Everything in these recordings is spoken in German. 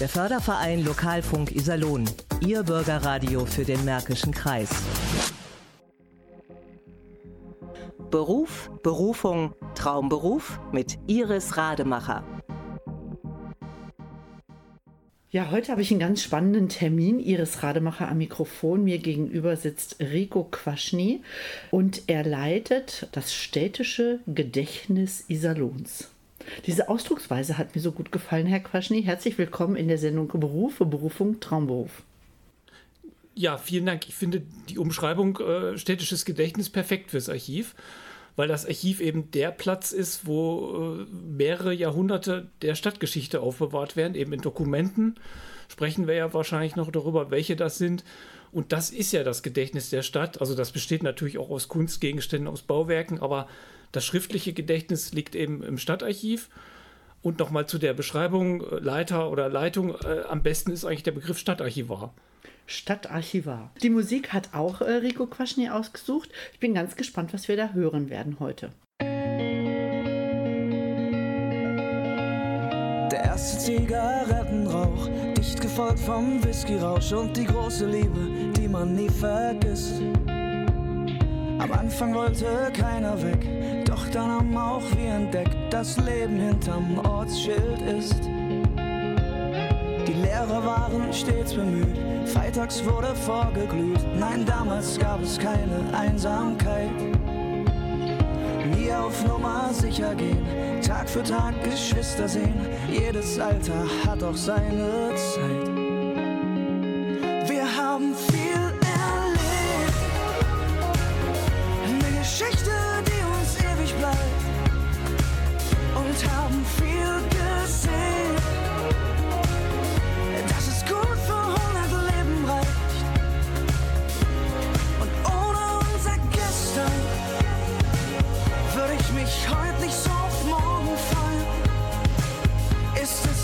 Der Förderverein Lokalfunk Iserlohn. Ihr Bürgerradio für den Märkischen Kreis. Beruf, Berufung, Traumberuf mit Iris Rademacher. Ja, heute habe ich einen ganz spannenden Termin. Iris Rademacher am Mikrofon. Mir gegenüber sitzt Rico Quaschny und er leitet das städtische Gedächtnis Iserlohns. Diese Ausdrucksweise hat mir so gut gefallen, Herr Quaschny. Herzlich willkommen in der Sendung Berufe, Berufung, Traumberuf. Ja, vielen Dank. Ich finde die Umschreibung äh, städtisches Gedächtnis perfekt fürs Archiv, weil das Archiv eben der Platz ist, wo äh, mehrere Jahrhunderte der Stadtgeschichte aufbewahrt werden, eben in Dokumenten. Sprechen wir ja wahrscheinlich noch darüber, welche das sind. Und das ist ja das Gedächtnis der Stadt. Also das besteht natürlich auch aus Kunstgegenständen, aus Bauwerken, aber das schriftliche Gedächtnis liegt eben im Stadtarchiv. Und nochmal zu der Beschreibung äh, Leiter oder Leitung. Äh, am besten ist eigentlich der Begriff Stadtarchivar. Stadtarchivar. Die Musik hat auch äh, Rico Quaschny ausgesucht. Ich bin ganz gespannt, was wir da hören werden heute. Der erste Zigarettenrauch, dicht gefolgt vom Whiskyrausch und die große Liebe, die man nie vergisst. Am Anfang wollte keiner weg, doch dann haben auch wir entdeckt, dass Leben hinterm Ortsschild ist. Die Lehrer waren stets bemüht, freitags wurde vorgeglüht. Nein, damals gab es keine Einsamkeit. Nie auf Nummer sicher gehen, Tag für Tag Geschwister sehen. Jedes Alter hat auch seine Zeit.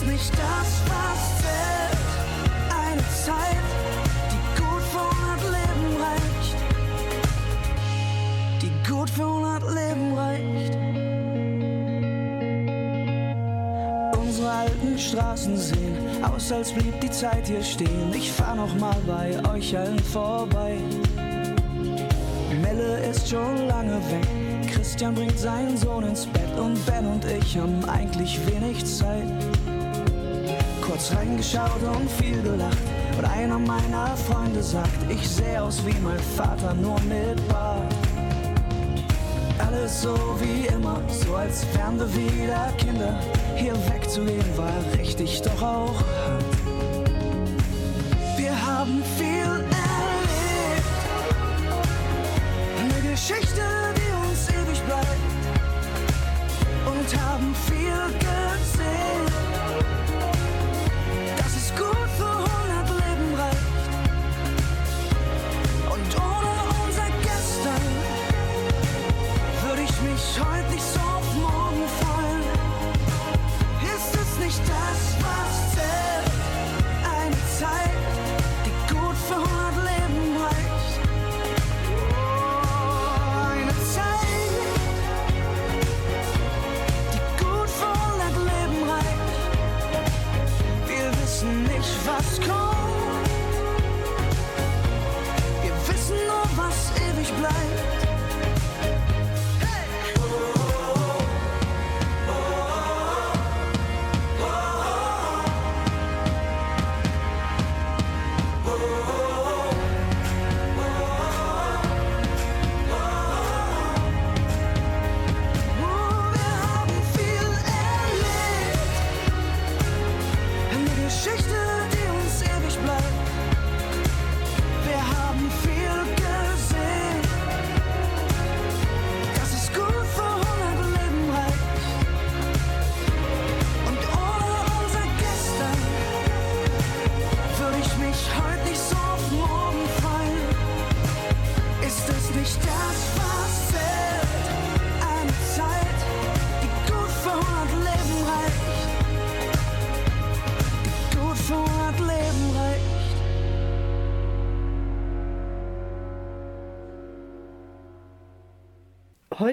Nicht das, was zählt? Eine Zeit, die gut für 100 Leben reicht. Die gut für 100 Leben reicht. Unsere alten Straßen sehen aus, als blieb die Zeit hier stehen. Ich fahr noch mal bei euch allen vorbei. Melle ist schon lange weg. Christian bringt seinen Sohn ins Bett und Ben und ich haben eigentlich wenig Zeit. Kurz reingeschaut und viel gelacht. Und einer meiner Freunde sagt, ich sehe aus wie mein Vater, nur mit Bart. Alles so wie immer, so als wären wir wieder Kinder. Hier wegzugehen war richtig, doch auch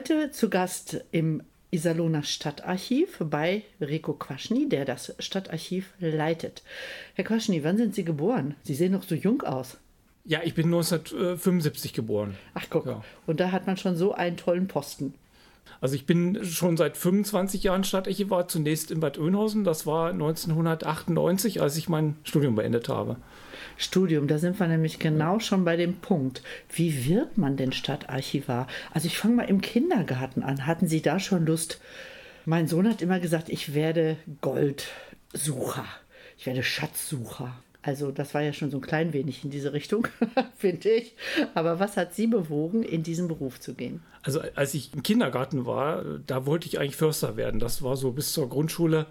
Heute zu Gast im Iserlohner Stadtarchiv bei Rico Quaschny, der das Stadtarchiv leitet. Herr Quaschny, wann sind Sie geboren? Sie sehen noch so jung aus. Ja, ich bin 1975 geboren. Ach guck, ja. und da hat man schon so einen tollen Posten. Also ich bin schon seit 25 Jahren Stadtarchivar, zunächst in Bad Oeynhausen. Das war 1998, als ich mein Studium beendet habe. Studium, da sind wir nämlich genau schon bei dem Punkt. Wie wird man denn Stadtarchivar? Also ich fange mal im Kindergarten an. Hatten Sie da schon Lust? Mein Sohn hat immer gesagt, ich werde Goldsucher. Ich werde Schatzsucher. Also das war ja schon so ein klein wenig in diese Richtung, finde ich. Aber was hat Sie bewogen, in diesen Beruf zu gehen? Also als ich im Kindergarten war, da wollte ich eigentlich Förster werden. Das war so bis zur Grundschule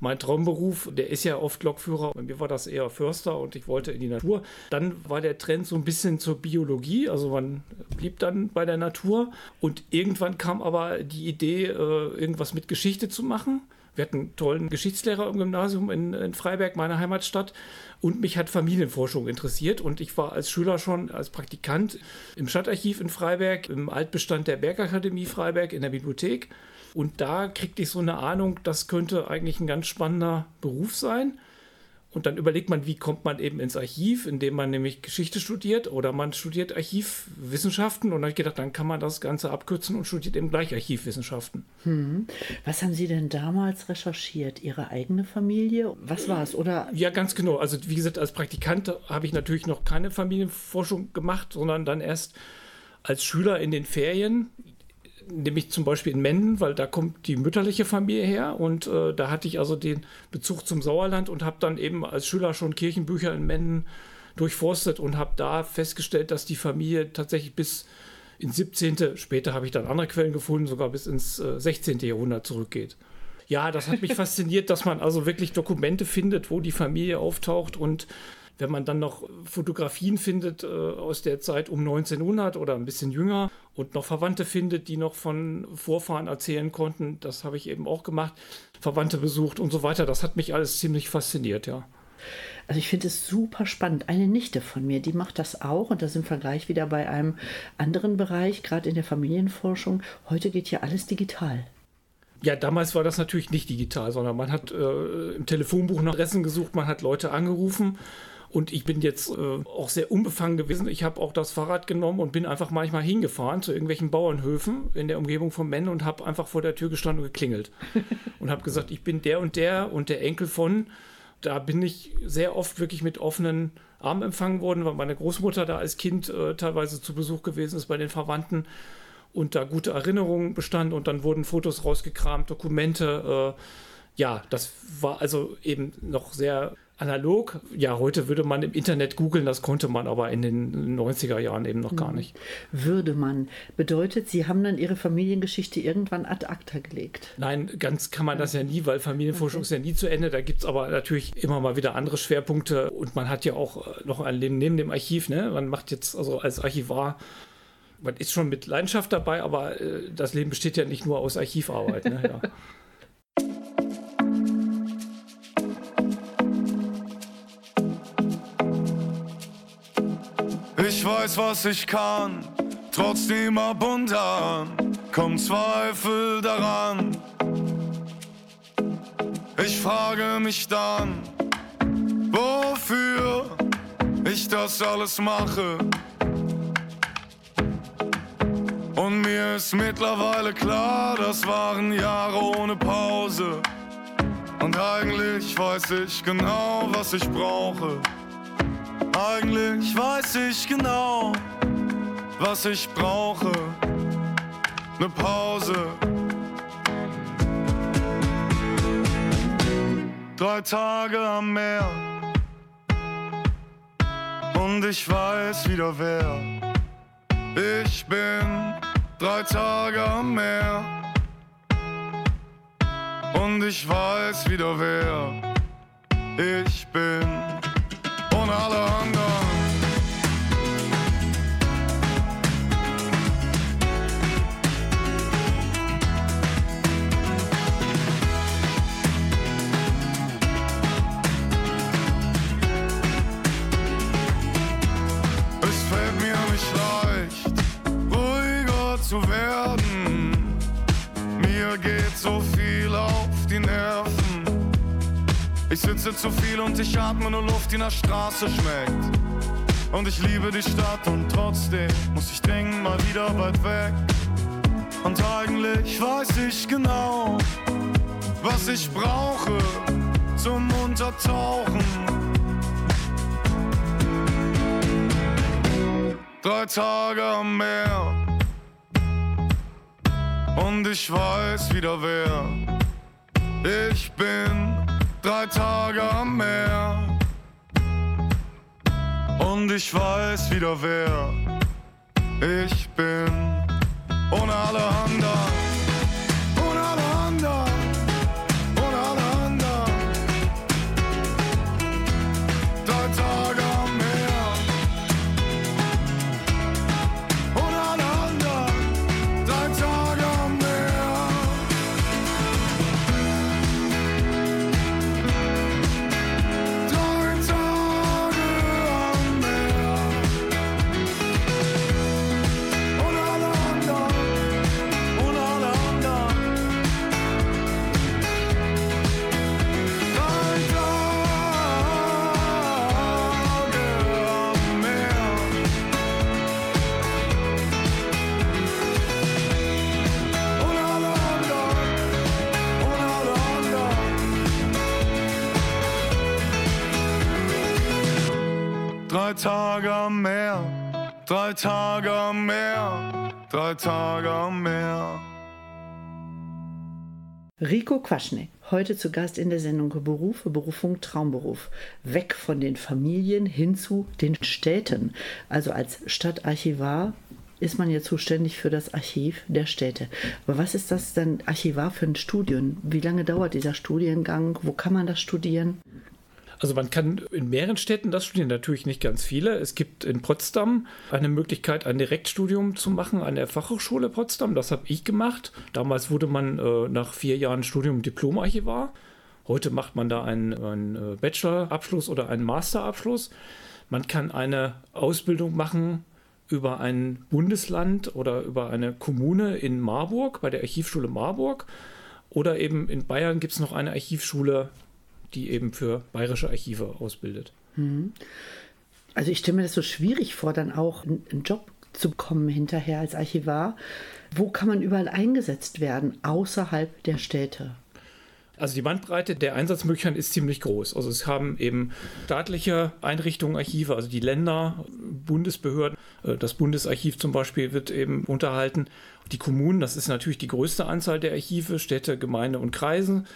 mein Traumberuf. Der ist ja oft Lokführer. Bei mir war das eher Förster und ich wollte in die Natur. Dann war der Trend so ein bisschen zur Biologie. Also man blieb dann bei der Natur. Und irgendwann kam aber die Idee, äh, irgendwas mit Geschichte zu machen. Wir hatten einen tollen Geschichtslehrer im Gymnasium in, in, Freiberg, meiner Heimatstadt. Und mich hat Familienforschung interessiert. Und ich war als Schüler schon als Praktikant im Stadtarchiv in Freiberg, im Altbestand der Bergakademie Freiberg in der Bibliothek. Und da kriegte ich so eine Ahnung, das könnte eigentlich ein ganz spannender Beruf sein. Und dann überlegt man, wie kommt man eben ins Archiv, indem man nämlich Geschichte studiert oder man studiert Archivwissenschaften. Und da habe ich gedacht, dann kann man das Ganze abkürzen und studiert eben gleich Archivwissenschaften. Hm. Was haben Sie denn damals recherchiert? Ihre eigene Familie? Was war es? Oder? Ja, ganz genau. Also wie gesagt, als Praktikant habe ich natürlich noch keine Familienforschung gemacht, sondern dann erst als Schüler in den Ferien nämlich zum Beispiel in Menden, weil da kommt die mütterliche Familie her und äh, da hatte ich also den Bezug zum Sauerland und habe dann eben als Schüler schon Kirchenbücher in Menden durchforstet und habe da festgestellt, dass die Familie tatsächlich bis ins 17., später habe ich dann andere Quellen gefunden, sogar bis ins äh, 16. Jahrhundert zurückgeht. Ja, das hat mich fasziniert, dass man also wirklich Dokumente findet, wo die Familie auftaucht und wenn man dann noch Fotografien findet äh, aus der Zeit um 1900 oder ein bisschen jünger und noch Verwandte findet, die noch von Vorfahren erzählen konnten, das habe ich eben auch gemacht, Verwandte besucht und so weiter. Das hat mich alles ziemlich fasziniert, ja. Also ich finde es super spannend. Eine Nichte von mir, die macht das auch und da sind wir gleich wieder bei einem anderen Bereich, gerade in der Familienforschung. Heute geht ja alles digital. Ja, damals war das natürlich nicht digital, sondern man hat äh, im Telefonbuch nach Adressen gesucht, man hat Leute angerufen und ich bin jetzt äh, auch sehr unbefangen gewesen. Ich habe auch das Fahrrad genommen und bin einfach manchmal hingefahren zu irgendwelchen Bauernhöfen in der Umgebung von Menne und habe einfach vor der Tür gestanden und geklingelt. und habe gesagt, ich bin der und der und der Enkel von. Da bin ich sehr oft wirklich mit offenen Armen empfangen worden, weil meine Großmutter da als Kind äh, teilweise zu Besuch gewesen ist bei den Verwandten und da gute Erinnerungen bestanden und dann wurden Fotos rausgekramt, Dokumente. Äh, ja, das war also eben noch sehr analog. Ja, heute würde man im Internet googeln, das konnte man aber in den 90er Jahren eben noch gar hm. nicht. Würde man. Bedeutet, Sie haben dann Ihre Familiengeschichte irgendwann ad acta gelegt? Nein, ganz kann man das ja nie, weil Familienforschung okay. ist ja nie zu Ende. Da gibt es aber natürlich immer mal wieder andere Schwerpunkte und man hat ja auch noch ein Leben neben dem Archiv. Ne? Man macht jetzt also als Archivar man ist schon mit Leidenschaft dabei, aber äh, das Leben besteht ja nicht nur aus Archivarbeit. Ne? Ja. Ich weiß, was ich kann, trotzdem ab und an kommt Zweifel daran. Ich frage mich dann, wofür ich das alles mache. Und mir ist mittlerweile klar, das waren Jahre ohne Pause. Und eigentlich weiß ich genau, was ich brauche. Eigentlich weiß ich genau, was ich brauche. Ne Pause. Drei Tage am Meer. Und ich weiß wieder wer. Ich bin drei Tage am Meer. Und ich weiß wieder wer ich bin und alle anderen. Es fällt mir nicht leicht, ruhiger zu werden. Mir geht so viel auf die Nerven. Ich sitze zu viel und ich atme nur Luft, die nach Straße schmeckt. Und ich liebe die Stadt und trotzdem muss ich dringend mal wieder weit weg. Und eigentlich weiß ich genau, was ich brauche zum Untertauchen. Drei Tage am Meer und ich weiß wieder wer. Ich bin drei Tage am Meer und ich weiß wieder wer. Ich bin ohne alle anderen. Tage am Meer, drei Tage am Meer, drei Tage am Meer. Rico Quaschne, heute zu Gast in der Sendung Berufe, Berufung, Traumberuf. Weg von den Familien hin zu den Städten. Also als Stadtarchivar ist man ja zuständig für das Archiv der Städte. Aber was ist das denn Archivar für ein Studium? Wie lange dauert dieser Studiengang? Wo kann man das studieren? Also man kann in mehreren Städten das studieren, natürlich nicht ganz viele. Es gibt in Potsdam eine Möglichkeit, ein Direktstudium zu machen an der Fachhochschule Potsdam. Das habe ich gemacht. Damals wurde man äh, nach vier Jahren Studium Diplomarchivar. Heute macht man da einen, einen äh, Bachelorabschluss oder einen Masterabschluss. Man kann eine Ausbildung machen über ein Bundesland oder über eine Kommune in Marburg, bei der Archivschule Marburg. Oder eben in Bayern gibt es noch eine Archivschule, die eben für bayerische Archive ausbildet. Also ich stelle mir das so schwierig vor, dann auch einen einen Job zu bekommen hinterher als Archivar. Wo kann man überall eingesetzt werden, außerhalb der Städte? Also die Bandbreite der Einsatzmöglichkeiten ist ziemlich groß. Also es haben eben staatliche Einrichtungen Archive, also die Länder, Bundesbehörden, äh, das Bundesarchiv zum Beispiel wird eben unterhalten. Die Kommunen, das ist natürlich die größte Anzahl der Archive, Städte, Gemeinde und Kreisen.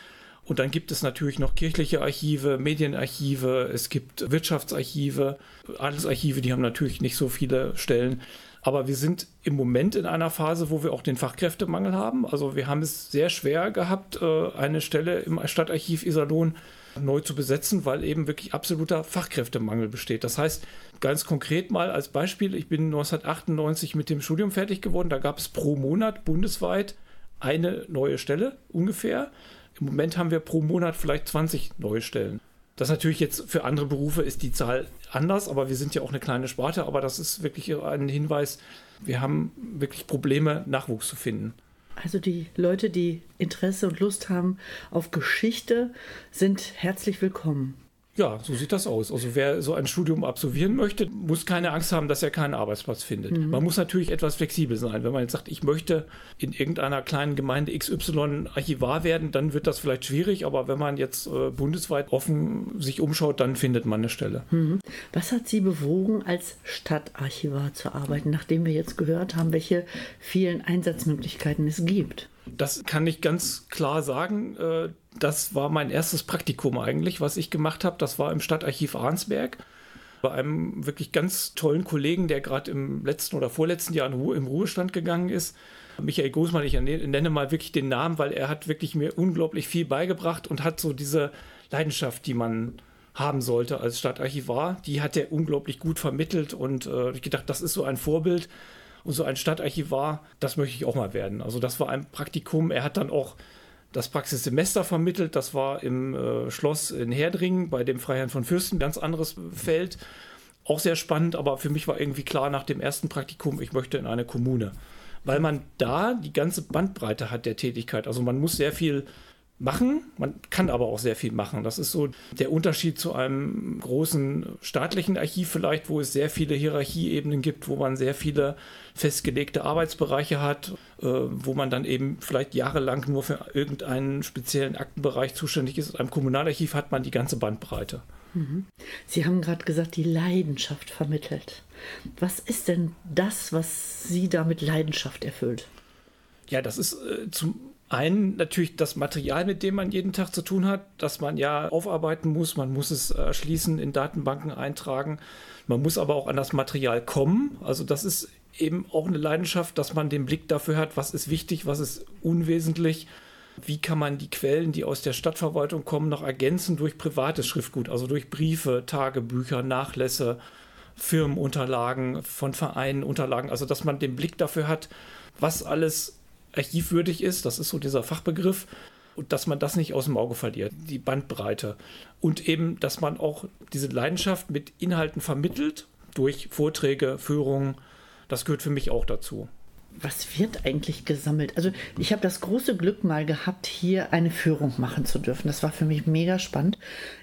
Und dann gibt es natürlich noch kirchliche Archive, Medienarchive, es gibt Wirtschaftsarchive, Adelsarchive, die haben natürlich nicht so viele Stellen. Aber wir sind im Moment in einer Phase, wo wir auch den Fachkräftemangel haben. Also wir haben es sehr schwer gehabt, äh, eine Stelle im Stadtarchiv Iserlohn neu zu besetzen, weil eben wirklich absoluter Fachkräftemangel besteht. Das heißt, ganz konkret mal als Beispiel, ich bin 1998 mit dem Studium fertig geworden. Da gab es pro Monat bundesweit eine neue Stelle ungefähr. Im Moment haben wir pro Monat vielleicht 20 neue Stellen. Das natürlich jetzt für andere Berufe ist die Zahl anders, aber wir sind ja auch eine kleine Sparte, aber das ist wirklich ein Hinweis, wir haben wirklich Probleme, Nachwuchs zu finden. Also die Leute, die Interesse und Lust haben auf Geschichte, sind herzlich willkommen. Ja, so sieht das aus. Also wer so ein Studium absolvieren möchte, muss keine Angst haben, dass er keinen Arbeitsplatz findet. Man muss natürlich etwas flexibel sein. Wenn man jetzt sagt, ich möchte in irgendeiner kleinen Gemeinde XY Archivar werden, dann wird das vielleicht schwierig. Aber wenn man jetzt äh, bundesweit offen sich umschaut, dann findet man eine Stelle. Was hat Sie bewogen, als Stadtarchivar zu arbeiten, nachdem wir jetzt gehört haben, welche vielen Einsatzmöglichkeiten es gibt? Das kann ich ganz klar sagen. Äh, Das war mein erstes Praktikum eigentlich, was ich gemacht habe. Das war im Stadtarchiv Arnsberg. Bei einem wirklich ganz tollen Kollegen, der gerade im letzten oder vorletzten Jahr in Ruhe, im Ruhestand gegangen ist. Michael Großmann, ich nenne mal wirklich den Namen, weil er hat wirklich mir unglaublich viel beigebracht und hat so diese Leidenschaft, die man haben sollte als Stadtarchivar, die hat er unglaublich gut vermittelt und äh, ich gedacht, das ist so ein Vorbild. Und so ein Stadtarchivar, das möchte ich auch mal werden. Also das war ein Praktikum. Er hat dann auch das Praxissemester vermittelt. Das war im äh, Schloss in Herdringen bei dem Freiherrn von Fürsten, ganz anderes Feld. Auch sehr spannend, aber für mich war irgendwie klar nach dem ersten Praktikum, ich möchte in eine Kommune. weil man da die ganze Bandbreite hat der Tätigkeit. Also man muss sehr viel machen, man kann aber auch sehr viel machen. Das ist so der Unterschied zu einem großen staatlichen Archiv vielleicht, wo es sehr viele Hierarchieebenen gibt, wo man sehr viele festgelegte Arbeitsbereiche hat, äh, wo man dann eben vielleicht jahrelang nur für irgendeinen speziellen Aktenbereich zuständig ist. In einem Kommunalarchiv hat man die ganze Bandbreite. Mhm. Sie haben gerade gesagt, die Leidenschaft vermittelt. Was ist denn das, was Sie da mit Leidenschaft erfüllt? Ja, das ist äh, zum einen natürlich das Material, mit dem man jeden Tag zu tun hat, das man ja aufarbeiten muss. Man muss es erschließen, in Datenbanken eintragen. Man muss aber auch an das Material kommen. Also das ist eben auch eine Leidenschaft, dass man den Blick dafür hat, was ist wichtig, was ist unwesentlich. Wie kann man die Quellen, die aus der Stadtverwaltung kommen, noch ergänzen durch privates Schriftgut, also durch Briefe, Tagebücher, Nachlässe, Firmenunterlagen, von Vereinen Unterlagen. Also dass man den Blick dafür hat, was alles archivwürdig ist, das ist so dieser Fachbegriff, und dass man das nicht aus dem Auge verliert, die Bandbreite. Und eben, dass man auch diese Leidenschaft mit Inhalten vermittelt, durch Vorträge, Führungen, das gehört für mich auch dazu. Was wird eigentlich gesammelt? Also ich habe das große Glück mal gehabt, hier eine Führung machen zu dürfen. Das war für mich mega spannend.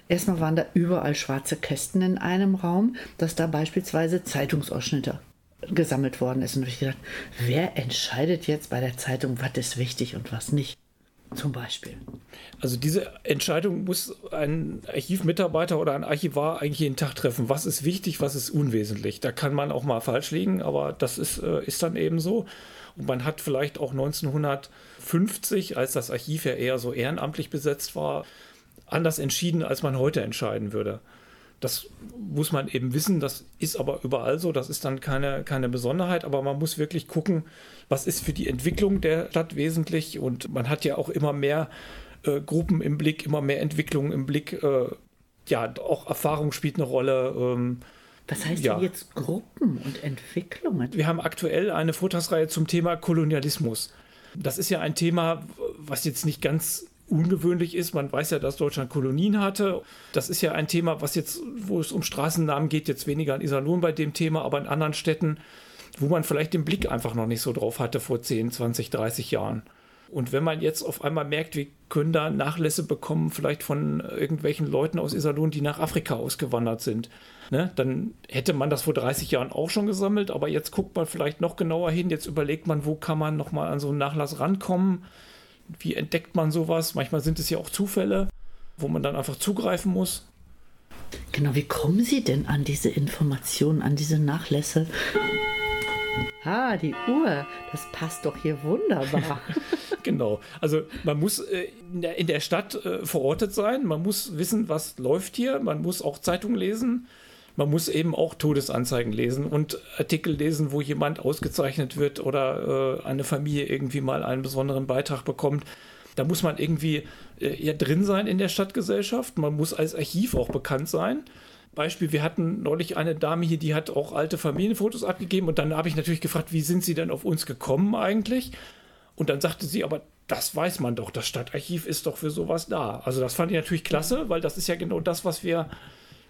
Erstmal waren da überall schwarze Kästen in einem Raum, dass da beispielsweise Zeitungsausschnitte gesammelt worden ist. Und habe ich gedacht, wer entscheidet jetzt bei der Zeitung, was ist wichtig und was nicht? Zum Beispiel. Also diese Entscheidung muss ein Archivmitarbeiter oder ein Archivar eigentlich jeden Tag treffen. Was ist wichtig, was ist unwesentlich? Da kann man auch mal falsch liegen, aber das ist, äh, ist dann eben so. Und man hat vielleicht auch 1950, als das Archiv ja eher so ehrenamtlich besetzt war, anders entschieden, als man heute entscheiden würde. Das muss man eben wissen, das ist aber überall so, das ist dann keine, keine Besonderheit, aber man muss wirklich gucken, was ist für die Entwicklung der Stadt wesentlich und man hat ja auch immer mehr äh, Gruppen im Blick, immer mehr Entwicklungen im Blick. Äh, ja, auch Erfahrung spielt eine Rolle. Ähm, was heißt ja. denn jetzt Gruppen und Entwicklungen? Wir haben aktuell eine Vortragsreihe zum Thema Kolonialismus. Das ist ja ein Thema, was jetzt nicht ganz ungewöhnlich ist. Man weiß ja, dass Deutschland Kolonien hatte. Das ist ja ein Thema, was jetzt, wo es um Straßennamen geht, jetzt weniger in Iserlohn bei dem Thema, aber in anderen Städten, wo man vielleicht den Blick einfach noch nicht so drauf hatte vor 10, 20, 30 Jahren. Und wenn man jetzt auf einmal merkt, wir können da Nachlässe bekommen, vielleicht von irgendwelchen Leuten aus Iserlohn, die nach Afrika ausgewandert sind, ne, dann hätte man das vor 30 Jahren auch schon gesammelt, aber jetzt guckt man vielleicht noch genauer hin, jetzt überlegt man, wo kann man nochmal an so einen Nachlass rankommen wie entdeckt man sowas? Manchmal sind es ja auch Zufälle, wo man dann einfach zugreifen muss. Genau, wie kommen Sie denn an diese Informationen, an diese Nachlässe? Ah, die Uhr, das passt doch hier wunderbar. genau, also man muss äh, in der Stadt äh, verortet sein, man muss wissen, was läuft hier, man muss auch Zeitung lesen, man muss eben auch Todesanzeigen lesen und Artikel lesen, wo jemand ausgezeichnet wird oder äh, eine Familie irgendwie mal einen besonderen Beitrag bekommt. Da muss man irgendwie äh, ja drin sein in der Stadtgesellschaft. Man muss als Archiv auch bekannt sein. Beispiel, wir hatten neulich eine Dame hier, die hat auch alte Familienfotos abgegeben und dann habe ich natürlich gefragt, wie sind Sie denn auf uns gekommen eigentlich? Und dann sagte sie, aber das weiß man doch, das Stadtarchiv ist doch für sowas da. Also das fand ich natürlich klasse, weil das ist ja genau das, was wir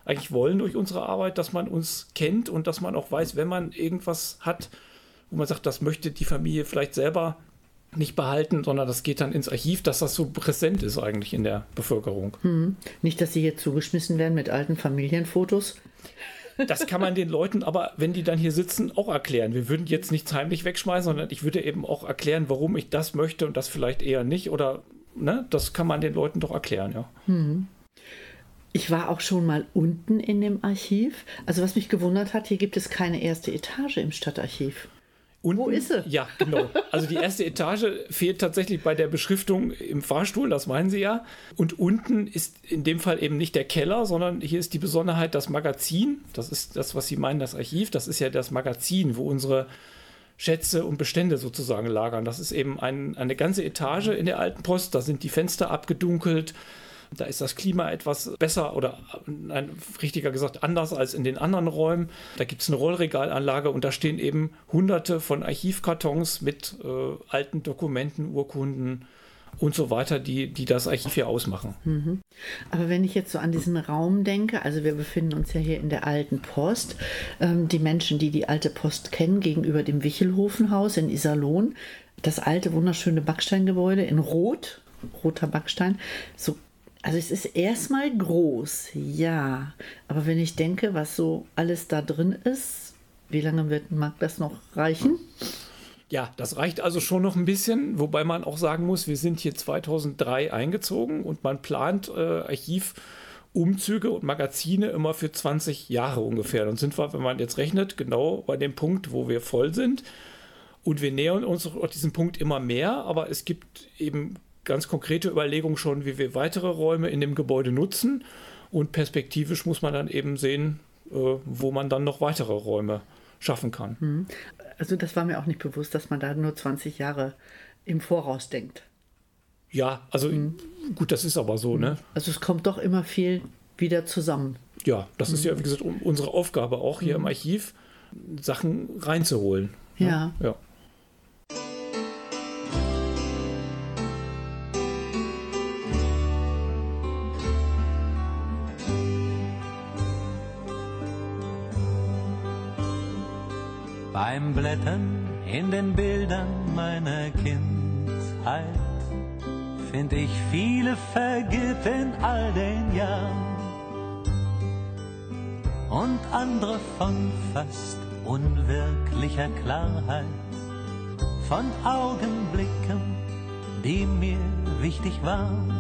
eigentlich wollen durch unsere Arbeit, dass man uns kennt und dass man auch weiß, wenn man irgendwas hat, wo man sagt, das möchte die Familie vielleicht selber nicht behalten, sondern das geht dann ins Archiv, dass das so präsent ist eigentlich in der Bevölkerung. Hm. Nicht, dass sie hier zugeschmissen werden mit alten Familienfotos. Das kann man den Leuten aber, wenn die dann hier sitzen, auch erklären. Wir würden jetzt nichts heimlich wegschmeißen, sondern ich würde eben auch erklären, warum ich das möchte und das vielleicht eher nicht. Oder ne, das kann man den Leuten doch erklären, ja. Hm. Ich war auch schon mal unten in dem Archiv. Also was mich gewundert hat, hier gibt es keine erste Etage im Stadtarchiv. Unten, Wo ist sie? Ja, genau. Also die erste Etage fehlt tatsächlich bei der Beschriftung im Fahrstuhl, das meinen Sie ja. Und unten ist in dem Fall eben nicht der Keller, sondern hier ist die Besonderheit das Magazin. Das ist das, was Sie meinen, das Archiv. Das ist ja das Magazin, wo unsere Schätze und Bestände sozusagen lagern. Das ist eben ein, eine ganze Etage in der alten Post. Da sind die Fenster abgedunkelt. Da ist das Klima etwas besser oder nein, richtiger gesagt anders als in den anderen Räumen. Da gibt es eine Rollregalanlage und da stehen eben hunderte von Archivkartons mit äh, alten Dokumenten, Urkunden, und so weiter, die, die das Archiv hier ausmachen. Mhm. Aber wenn ich jetzt so an diesen Raum denke, also wir befinden uns ja hier in der alten Post. Ähm, die Menschen, die die alte Post kennen, gegenüber dem Wichelhofenhaus in Iserlohn, das alte wunderschöne Backsteingebäude in Rot, roter Backstein, so also es ist erstmal groß, ja. Aber wenn ich denke, was so alles da drin ist, wie lange wird, mag das noch reichen? Ja, das reicht also schon noch ein bisschen, wobei man auch sagen muss, wir sind hier 2003 eingezogen und man plant äh, Archivumzüge und Magazine immer für 20 Jahre ungefähr. Dann sind wir, wenn man jetzt rechnet, genau bei dem Punkt, wo wir voll sind. Und wir nähern uns auch diesem Punkt immer mehr, aber es gibt eben ganz konkrete Überlegungen schon, wie wir weitere Räume in dem Gebäude nutzen. Und perspektivisch muss man dann eben sehen, äh, wo man dann noch weitere Räume schaffen kann. Mhm. Also das war mir auch nicht bewusst, dass man da nur 20 Jahre im Voraus denkt. Ja, also mhm. gut, das ist aber so, ne? Also es kommt doch immer viel wieder zusammen. Ja, das mhm. ist ja, wie gesagt, unsere Aufgabe auch hier im mhm. Archiv, Sachen reinzuholen. Ne? Ja. ja. Beim Blättern in den Bildern meiner Kindheit find ich viele vergilbt in all den Jahren. Und andere von fast unwirklicher Klarheit, von Augenblicken, die mir wichtig waren,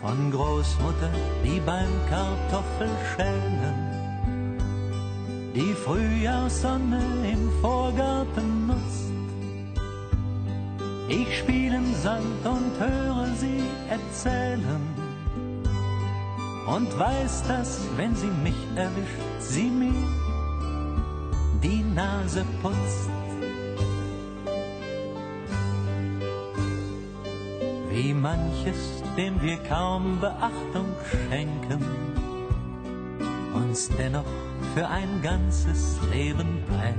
von Großmutter, die beim Kartoffelschälen die Frühjahrssonne im Vorgarten nutzt. Ich spiel im Sand und höre sie erzählen und weiß, dass, wenn sie mich erwischt, sie mir die Nase putzt. Wie manches, dem wir kaum Beachtung schenken, uns dennoch für ein ganzes Leben prägt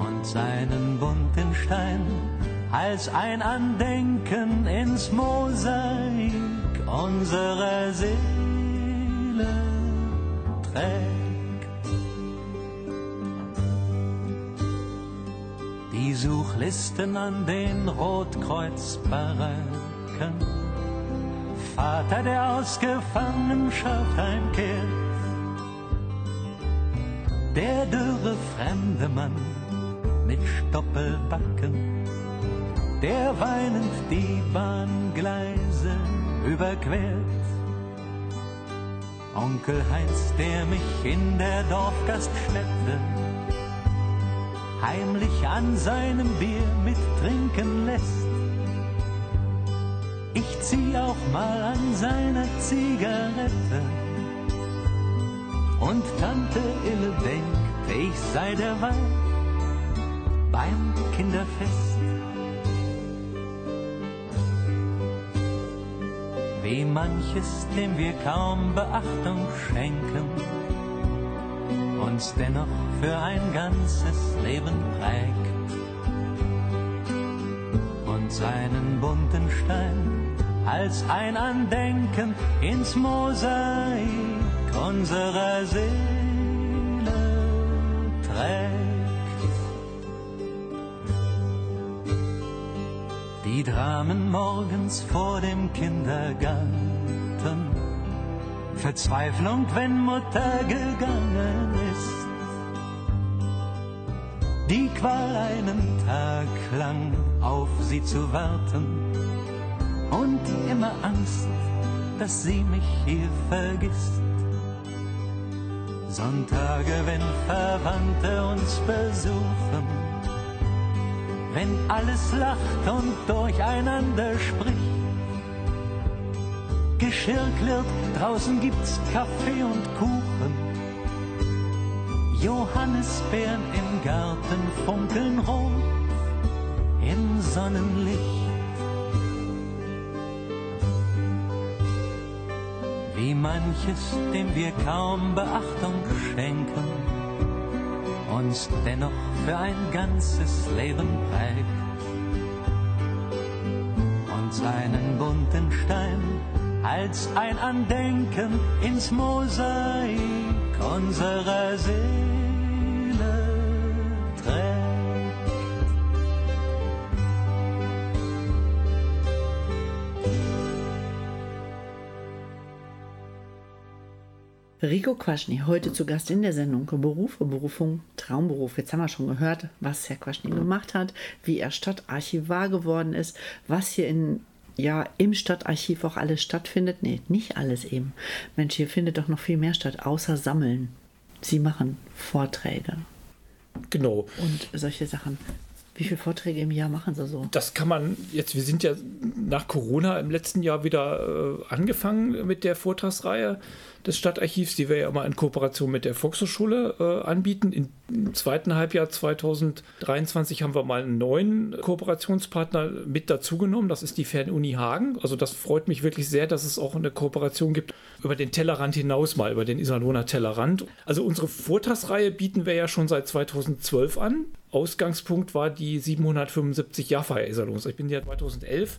und seinen bunten Stein als ein Andenken ins Mosaik unserer Seele trägt. Die Suchlisten an den Rotkreuzbarracken Vater, der aus Gefangenschaft heimkehrt. Der dürre fremde Mann mit Stoppelbacken, der weinend die Bahngleise überquert. Onkel Heinz, der mich in der Dorfgaststätte heimlich an seinem Bier mittrinken lässt ich zieh auch mal an seiner Zigarette. Und Tante Ille denkt, ich sei derweil beim Kinderfest. Wie manches, dem wir kaum Beachtung schenken, uns dennoch für ein ganzes Leben prägt und seinen bunten Stein als ein Andenken ins Mosaik unserer Seele trägt. Die Dramen morgens vor dem Kindergarten, Verzweiflung, wenn Mutter gegangen ist, die Qual einen Tag lang auf sie zu warten und immer Angst, dass sie mich hier vergisst. Sonntage, wenn Verwandte uns besuchen, wenn alles lacht und durcheinander spricht. Geschirr klirrt, draußen gibt's Kaffee und Kuchen. Johannisbeeren im Garten funkeln rot im Sonnenlicht. manches, dem wir kaum Beachtung schenken, uns dennoch für ein ganzes Leben prägt. und seinen bunten Stein als ein Andenken ins Mosaik unserer Seele Rico Quaschny, heute zu Gast in der Sendung Berufe, Berufung, Traumberuf. Jetzt haben wir schon gehört, was Herr Quaschny gemacht hat, wie er Stadtarchivar geworden ist, was hier in, ja, im Stadtarchiv auch alles stattfindet. Nee, nicht alles eben. Mensch, hier findet doch noch viel mehr statt, außer Sammeln. Sie machen Vorträge Genau. und solche Sachen. Wie viele Vorträge im Jahr machen Sie so? Das kann man jetzt, wir sind ja nach Corona im letzten Jahr wieder äh, angefangen mit der Vortragsreihe des Stadtarchivs, die wir ja immer in Kooperation mit der Volkshochschule äh, anbieten. Im, zweiten Halbjahr 2023 haben wir mal einen neuen Kooperationspartner mit dazugenommen. Das ist die Fernuni Hagen. Also das freut mich wirklich sehr, dass es auch eine Kooperation gibt über den Tellerrand hinaus mal, über den Iserlohner Tellerrand. Also unsere Vortragsreihe bieten wir ja schon seit 2012 an. Ausgangspunkt war die 775 Jahrfeier Iserlohns. Ich bin ja 2011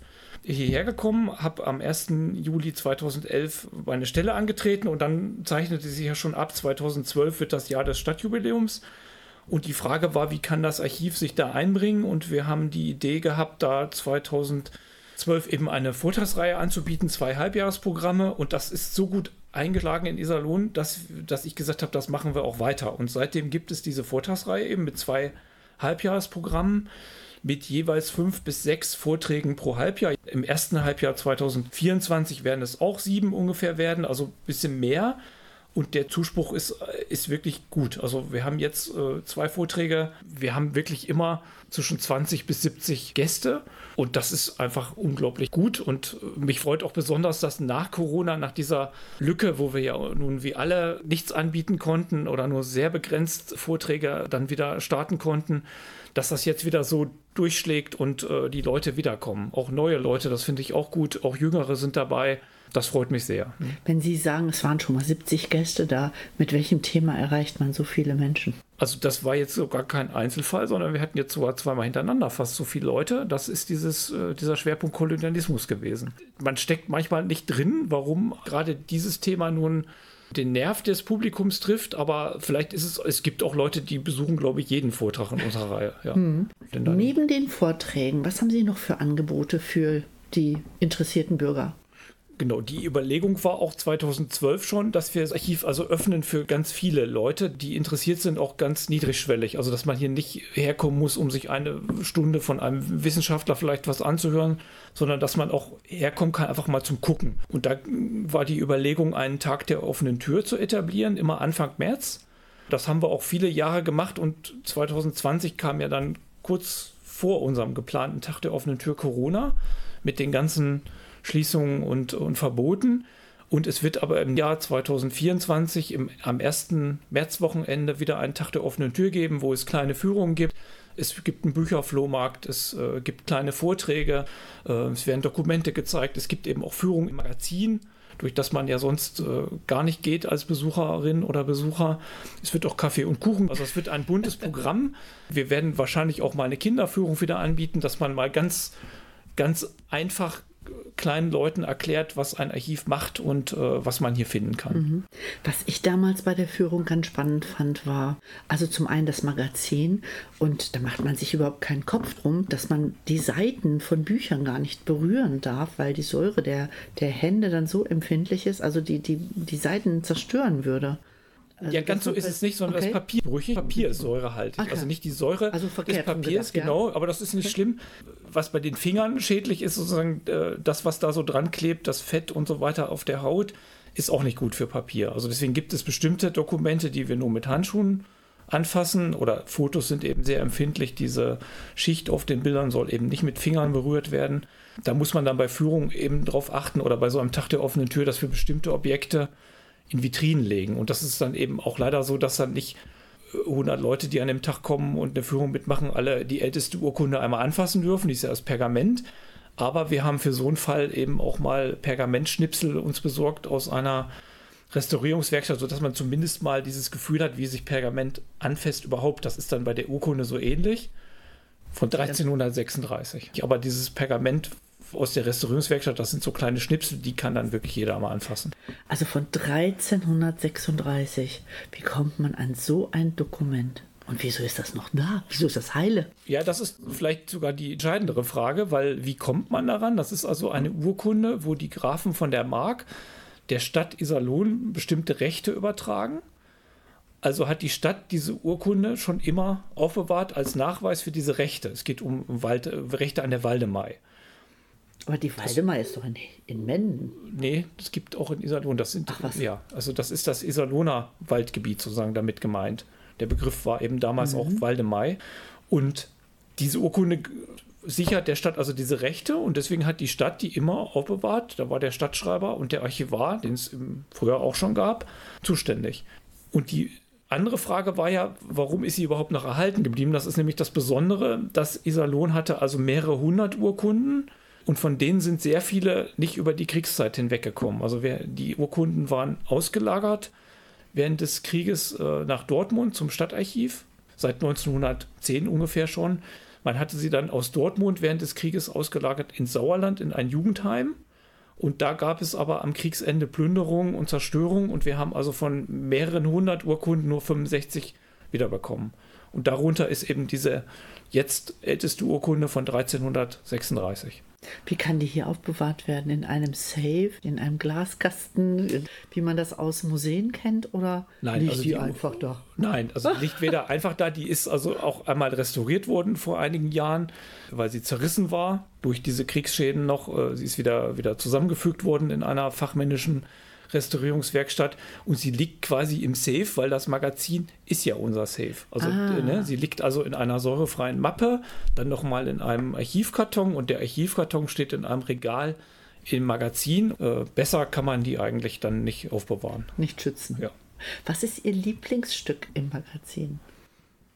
hierher gekommen, habe am 1. Juli 2011 meine Stelle angetreten und dann zeichnete sich ja schon ab, 2012 wird das Jahr des Stadtjubiläums. Und die Frage war, wie kann das Archiv sich da einbringen? Und wir haben die Idee gehabt, da 2012 eben eine Vortragsreihe anzubieten, zwei Halbjahresprogramme. Und das ist so gut eingeschlagen in Iserlohn, dass, dass ich gesagt habe, das machen wir auch weiter. Und seitdem gibt es diese Vortragsreihe eben mit zwei Halbjahresprogrammen mit jeweils fünf bis sechs Vorträgen pro Halbjahr. Im ersten Halbjahr 2024 werden es auch sieben ungefähr werden, also ein bisschen mehr. Und der Zuspruch ist, ist wirklich gut. Also wir haben jetzt äh, zwei Vorträge. Wir haben wirklich immer zwischen 20 bis 70 Gäste. Und das ist einfach unglaublich gut. Und äh, mich freut auch besonders, dass nach Corona, nach dieser Lücke, wo wir ja nun wie alle nichts anbieten konnten oder nur sehr begrenzt Vorträge dann wieder starten konnten, dass das jetzt wieder so durchschlägt und äh, die Leute wiederkommen. Auch neue Leute, das finde ich auch gut. Auch Jüngere sind dabei. Das freut mich sehr. Wenn Sie sagen, es waren schon mal 70 Gäste da, mit welchem Thema erreicht man so viele Menschen? Also das war jetzt sogar kein Einzelfall, sondern wir hatten jetzt sogar zweimal hintereinander fast so viele Leute. Das ist dieses, äh, dieser Schwerpunkt Kolonialismus gewesen. Man steckt manchmal nicht drin, warum gerade dieses Thema nun den Nerv des Publikums trifft, aber vielleicht ist es, es gibt auch Leute, die besuchen, glaube ich, jeden Vortrag in unserer Reihe. Ja. Dann- Neben den Vorträgen, was haben Sie noch für Angebote für die interessierten Bürger? Genau, die Überlegung war auch 2012 schon, dass wir das Archiv also öffnen für ganz viele Leute, die interessiert sind, auch ganz niedrigschwellig. Also, dass man hier nicht herkommen muss, um sich eine Stunde von einem Wissenschaftler vielleicht was anzuhören, sondern dass man auch herkommen kann, einfach mal zum Gucken. Und da war die Überlegung, einen Tag der offenen Tür zu etablieren, immer Anfang März. Das haben wir auch viele Jahre gemacht und 2020 kam ja dann kurz vor unserem geplanten Tag der offenen Tür Corona mit den ganzen Schließungen und, und Verboten. Und es wird aber im Jahr 2024 im, am ersten Märzwochenende wieder einen Tag der offenen Tür geben, wo es kleine Führungen gibt. Es gibt einen Bücherflohmarkt, es äh, gibt kleine Vorträge, äh, es werden Dokumente gezeigt, es gibt eben auch Führungen im Magazin, durch das man ja sonst äh, gar nicht geht als Besucherin oder Besucher. Es wird auch Kaffee und Kuchen, also es wird ein buntes Programm. Wir werden wahrscheinlich auch mal eine Kinderführung wieder anbieten, dass man mal ganz, ganz einfach kleinen Leuten erklärt, was ein Archiv macht und äh, was man hier finden kann. Was ich damals bei der Führung ganz spannend fand, war also zum einen das Magazin und da macht man sich überhaupt keinen Kopf drum, dass man die Seiten von Büchern gar nicht berühren darf, weil die Säure der, der Hände dann so empfindlich ist, also die, die, die Seiten zerstören würde. Also Ja, ganz so ist es nicht, sondern okay. das Papier brüchig. Papier ist säurehaltig. Okay. Also nicht die Säure Also des Papiers, gedacht, ja. genau, aber das ist nicht schlimm. Was bei den Fingern schädlich ist, sozusagen äh, das, was da so dran klebt, das Fett und so weiter auf der Haut, ist auch nicht gut für Papier. Also deswegen gibt es bestimmte Dokumente, die wir nur mit Handschuhen anfassen oder Fotos sind eben sehr empfindlich. Diese Schicht auf den Bildern soll eben nicht mit Fingern berührt werden. Da muss man dann bei Führung eben drauf achten oder bei so einem Tag der offenen Tür, dass wir bestimmte Objekte in Vitrinen legen. Und das ist dann eben auch leider so, dass dann nicht äh, 100 Leute, die an dem Tag kommen und eine Führung mitmachen, alle die älteste Urkunde einmal anfassen dürfen. Die ist ja aus Pergament. Aber wir haben für so einen Fall eben auch mal Pergamentschnipsel uns besorgt aus einer Restaurierungswerkstatt, sodass man zumindest mal dieses Gefühl hat, wie sich Pergament anfasst überhaupt. Das ist dann bei der Urkunde so ähnlich. Von 1336. Aber dieses Pergament aus der Restaurierungswerkstatt, das sind so kleine Schnipsel, die kann dann wirklich jeder mal anfassen. Also von 1336. Wie kommt man an so ein Dokument? Und wieso ist das noch da? Wieso ist das heile? Ja, das ist vielleicht sogar die entscheidendere Frage, weil wie kommt man daran? Das ist also eine Urkunde, wo die Grafen von der Mark der Stadt Iserlohn bestimmte Rechte übertragen. Also hat die Stadt diese Urkunde schon immer aufbewahrt als Nachweis für diese Rechte. Es geht um Wald, Rechte an der Waldemai. Aber die Waldemar ist doch in, in Menden. Nee, das gibt auch in Iserlohn. Das sind, Ach, was? Ja, also das ist das Iserlohner Waldgebiet sozusagen damit gemeint. Der Begriff war eben damals auch Waldemai. Und diese Urkunde sichert der Stadt also diese Rechte und deswegen hat die Stadt die immer aufbewahrt. Da war der Stadtschreiber und der Archivar, den es früher auch schon gab, zuständig. Und die andere Frage war ja, warum ist sie überhaupt noch erhalten geblieben? Das ist nämlich das Besondere, dass Iserlohn hatte also mehrere hundert Urkunden und von denen sind sehr viele nicht über die Kriegszeit hinweggekommen. Also wer, die Urkunden waren ausgelagert während des Krieges äh, nach Dortmund zum Stadtarchiv, seit 1910 ungefähr schon. Man hatte sie dann aus Dortmund während des Krieges ausgelagert ins Sauerland in ein Jugendheim. Und da gab es aber am Kriegsende Plünderungen und Zerstörung und wir haben also von mehreren hundert Urkunden nur 65 wiederbekommen. Und darunter ist eben diese jetzt älteste Urkunde von 1336. Wie kann die hier aufbewahrt werden? In einem Safe, in einem Glaskasten, wie man das aus Museen kennt? Oder Nein, liegt also die, die- einfach da? Nein, also liegt weder einfach da, die ist also auch einmal restauriert worden vor einigen Jahren, weil sie zerrissen war durch diese Kriegsschäden noch. Äh, Sie ist wieder, wieder zusammengefügt worden in einer fachmännischen Restaurierungswerkstatt und sie liegt quasi im Safe, weil das Magazin ist ja unser Safe. Also Ah. ne, sie liegt also in einer säurefreien Mappe, dann nochmal in einem Archivkarton und der Archivkarton steht in einem Regal im Magazin. Äh, besser kann man die eigentlich dann nicht aufbewahren. Nicht schützen. Ja. Was ist Ihr Lieblingsstück im Magazin?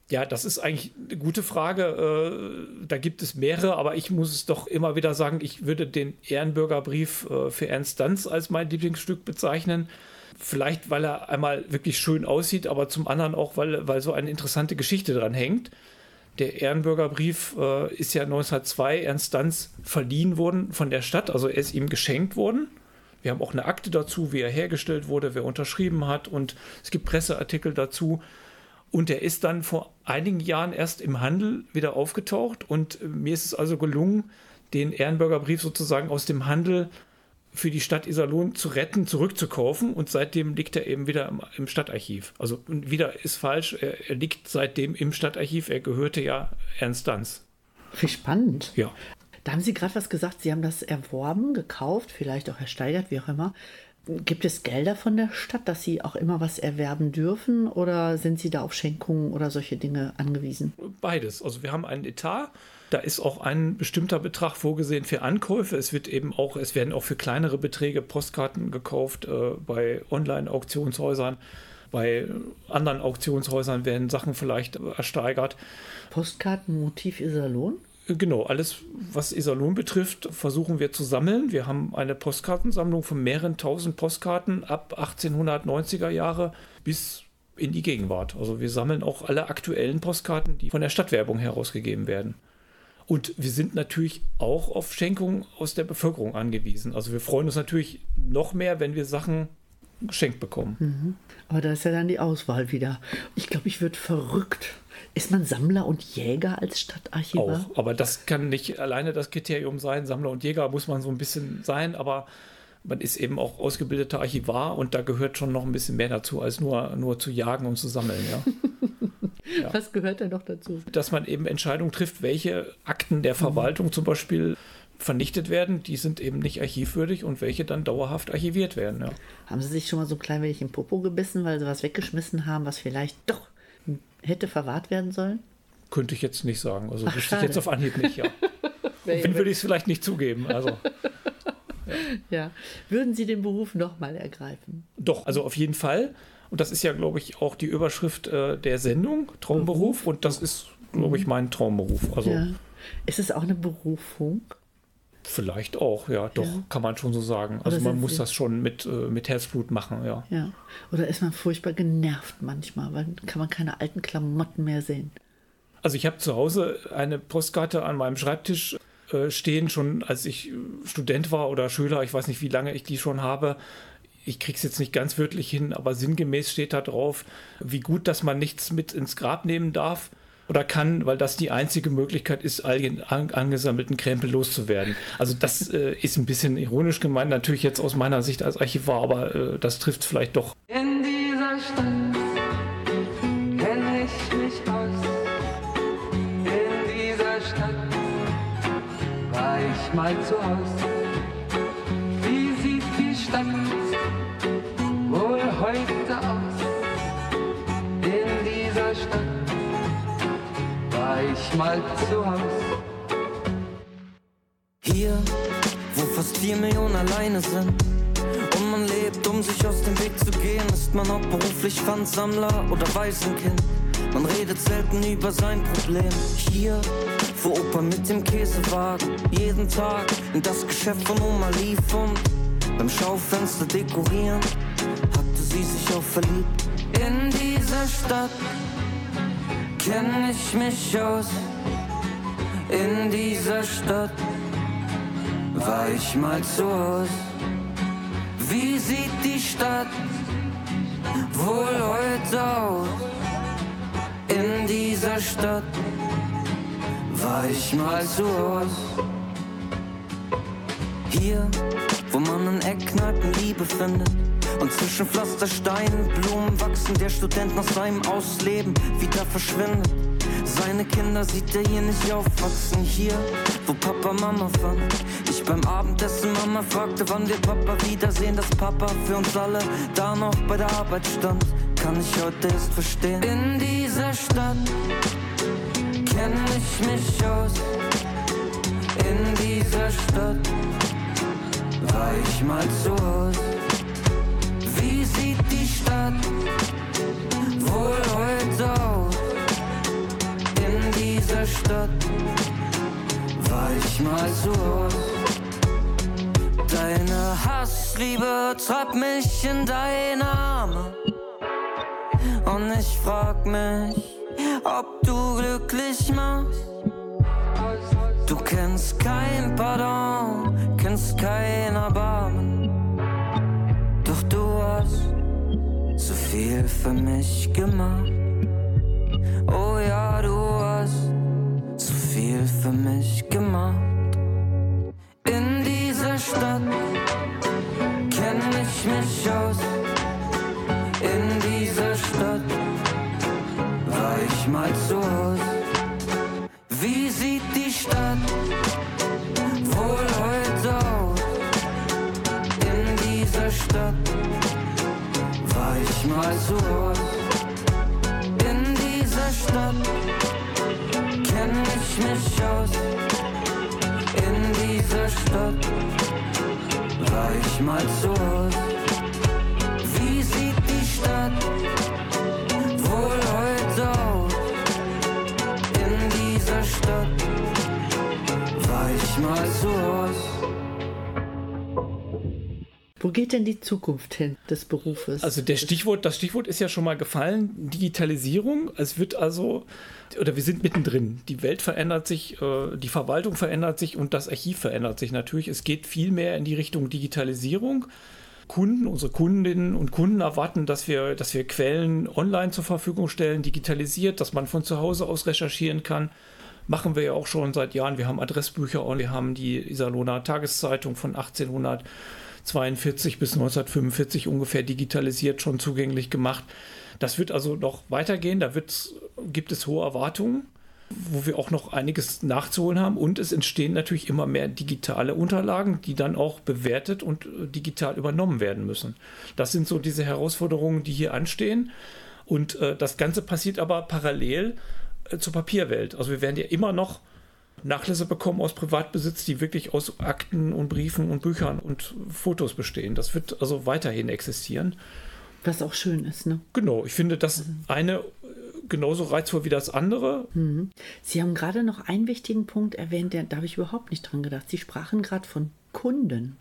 Ja, das ist eigentlich eine gute Frage. Äh, Da gibt es mehrere, aber ich muss es doch immer wieder sagen, ich würde den Ehrenbürgerbrief äh, für Ernst Danz als mein Lieblingsstück bezeichnen. Vielleicht, weil er einmal wirklich schön aussieht, aber zum anderen auch, weil, weil so eine interessante Geschichte dran hängt. Der Ehrenbürgerbrief äh, ist ja 1902 Ernst Danz verliehen worden von der Stadt, also er ist ihm geschenkt worden. Wir haben auch eine Akte dazu, wie er hergestellt wurde, wer unterschrieben hat und es gibt Presseartikel dazu. Und er ist dann vor einigen Jahren erst im Handel wieder aufgetaucht. Und äh, mir ist es also gelungen, den Ehrenbürgerbrief sozusagen aus dem Handel für die Stadt Iserlohn zu retten, zurückzukaufen. Und seitdem liegt er eben wieder im, im Stadtarchiv. Also wieder ist falsch, er, er liegt seitdem im Stadtarchiv. Er gehörte ja Ernst Danz. Wie spannend. Ja. Da haben Sie gerade was gesagt. Sie haben das erworben, gekauft, vielleicht auch ersteigert, wie auch immer. Gibt es Gelder von der Stadt, dass Sie auch immer was erwerben dürfen? Oder sind Sie da auf Schenkungen oder solche Dinge angewiesen? Beides. Also wir haben einen Etat. Da ist auch ein bestimmter Betrag vorgesehen für Ankäufe. Es wird eben auch, es werden auch für kleinere Beträge Postkarten gekauft äh, bei Online-Auktionshäusern. Bei anderen Auktionshäusern werden Sachen vielleicht ersteigert. Postkartenmotiv Iserlohn? Genau, alles, was Iserlohn betrifft, versuchen wir zu sammeln. Wir haben eine Postkartensammlung von mehreren tausend Postkarten ab 1890er Jahre bis in die Gegenwart. Also wir sammeln auch alle aktuellen Postkarten, die von der Stadtwerbung herausgegeben werden. Und wir sind natürlich auch auf Schenkungen aus der Bevölkerung angewiesen. Also wir freuen uns natürlich noch mehr, wenn wir Sachen geschenkt bekommen. Aber da ist ja dann die Auswahl wieder. Ich glaube, ich würde verrückt. Ist man Sammler und Jäger als Stadtarchivar? Auch. Aber das kann nicht alleine das Kriterium sein. Sammler und Jäger muss man so ein bisschen sein, aber man ist eben auch ausgebildeter Archivar und da gehört schon noch ein bisschen mehr dazu, als nur, nur zu jagen und zu sammeln. Ja. Was gehört da noch dazu? Dass man eben Entscheidungen trifft, welche Akten der Verwaltung zum Beispiel vernichtet werden, die sind eben nicht archivwürdig und welche dann dauerhaft archiviert werden. Ja. Haben Sie sich schon mal so ein klein wenig im Popo gebissen, weil Sie was weggeschmissen haben, was vielleicht doch hätte verwahrt werden sollen? Könnte ich jetzt nicht sagen. Also Ach, wüsste ich jetzt auf Anhieb nicht, ja. Wenn würde ich es vielleicht nicht zugeben. Also Ja. Würden Sie den Beruf nochmal ergreifen? Doch, also auf jeden Fall. Und das ist ja, glaube ich, auch die Überschrift äh, der Sendung, Traumberuf. Und das ist, glaube ich, mein Traumberuf. Also Ja. Ist es auch eine Berufung? Vielleicht auch, ja, doch, Ja. kann man schon so sagen. Also man muss das schon mit, äh, mit Herzblut machen, ja. Ja. Oder ist man furchtbar genervt manchmal, weil kann man keine alten Klamotten mehr sehen? Also ich habe zu Hause eine Postkarte an meinem Schreibtisch äh, stehen, schon als ich Student war oder Schüler, ich weiß nicht, wie lange ich die schon habe. Ich kriege es jetzt nicht ganz wörtlich hin, aber sinngemäß steht da drauf, wie gut, dass man nichts mit ins Grab nehmen darf oder kann, weil das die einzige Möglichkeit ist, all den an, angesammelten Krempel loszuwerden. Also das äh, ist ein bisschen ironisch gemeint, natürlich jetzt aus meiner Sicht als Archivar, aber äh, das trifft vielleicht doch. In dieser Stadt kenne ich mich aus. In dieser Stadt war ich mal zu Hause. Wie sieht die Stadt mal zu Hause. Hier, wo fast vier Millionen alleine sind und man lebt, um sich aus dem Weg zu gehen, ist man hauptberuflich Pfandsammler oder Waisenkind. Man redet selten über sein Problem. Hier, wo Opa mit dem Käsewagen jeden Tag in das Geschäft von Oma lief und beim Schaufenster dekorieren, hatte sie sich auch verliebt. In dieser Stadt kenn ich mich aus. In dieser Stadt war ich mal zu Haus. Wie sieht die Stadt wohl heute aus? In dieser Stadt war ich mal zu Haus. Hier, wo man in Eckkneipen Liebe findet. Und zwischen Pflastersteinen Blumen wachsen, der Student nach seinem Ausleben wieder verschwindet. Seine Kinder sieht er hier nicht aufwachsen. Hier, wo Papa Mama fand. Ich beim Abendessen Mama fragte, wann wir Papa wiedersehen, dass Papa für uns alle da noch bei der Arbeit stand. Kann ich heute erst verstehen. In dieser Stadt kenn ich mich aus. In dieser Stadt war ich mal zu Haus. Sieht die Stadt wohl heute aus? In dieser Stadt war ich mal Haus. Deine Hassliebe treibt mich in deine Arme. Und ich frag mich, ob du glücklich machst. Du kennst kein Pardon, kennst kein Erbarmen. Viel für mich gemacht. Oh ja, du hast so viel für mich gemacht. In dieser Stadt zu Haus. In dieser Stadt kenn ich mich aus. In dieser Stadt war ich mal zu Haus. Wo geht denn die Zukunft hin des Berufes? Also der Stichwort, das Stichwort ist ja schon mal gefallen, Digitalisierung. Es wird also, oder wir sind mittendrin. Die Welt verändert sich, äh, die Verwaltung verändert sich und das Archiv verändert sich natürlich. Es geht viel mehr in die Richtung Digitalisierung. Kunden, unsere Kundinnen und Kunden erwarten, dass wir, dass wir Quellen online zur Verfügung stellen, digitalisiert, dass man von zu Hause aus recherchieren kann. Machen wir ja auch schon seit Jahren. Wir haben Adressbücher und wir haben die Iserlohner Tageszeitung von 1842 bis 1945 ungefähr digitalisiert schon zugänglich gemacht. Das wird also noch weitergehen. Da wird's, gibt es hohe Erwartungen, wo wir auch noch einiges nachzuholen haben. Und es entstehen natürlich immer mehr digitale Unterlagen, die dann auch bewertet und äh, digital übernommen werden müssen. Das sind so diese Herausforderungen, die hier anstehen. Und äh, das Ganze passiert aber parallel äh, zur Papierwelt. Also wir werden ja immer noch Nachlässe bekommen aus Privatbesitz, die wirklich aus Akten und Briefen und Büchern und Fotos bestehen. Das wird also weiterhin existieren. Was auch schön ist, ne? Genau, ich finde das eine äh, genauso reizvoll wie das andere. Sie haben gerade noch einen wichtigen Punkt erwähnt, der, da habe ich überhaupt nicht dran gedacht. Sie sprachen gerade von Kunden.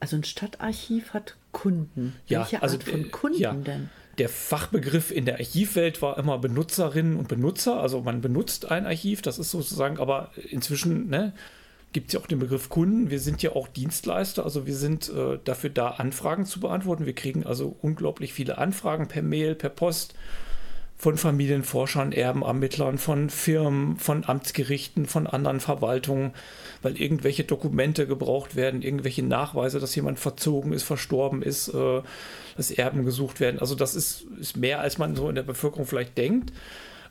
Also ein Stadtarchiv hat Kunden. Ja, Welche also, Art von äh, Kunden ja. denn? Der Fachbegriff in der Archivwelt war immer Benutzerinnen und Benutzer. Also man benutzt ein Archiv, das ist sozusagen aber inzwischen, ne, gibt es ja auch den Begriff Kunden. Wir sind ja auch Dienstleister, also wir sind äh, dafür da, Anfragen zu beantworten. Wir kriegen also unglaublich viele Anfragen per Mail, per Post von Familienforschern, Erbenermittlern, von Firmen, von Amtsgerichten, von anderen Verwaltungen, weil irgendwelche Dokumente gebraucht werden, irgendwelche Nachweise, dass jemand verzogen ist, verstorben ist, äh, dass Erben gesucht werden. Also das ist, ist mehr, als man so in der Bevölkerung vielleicht denkt.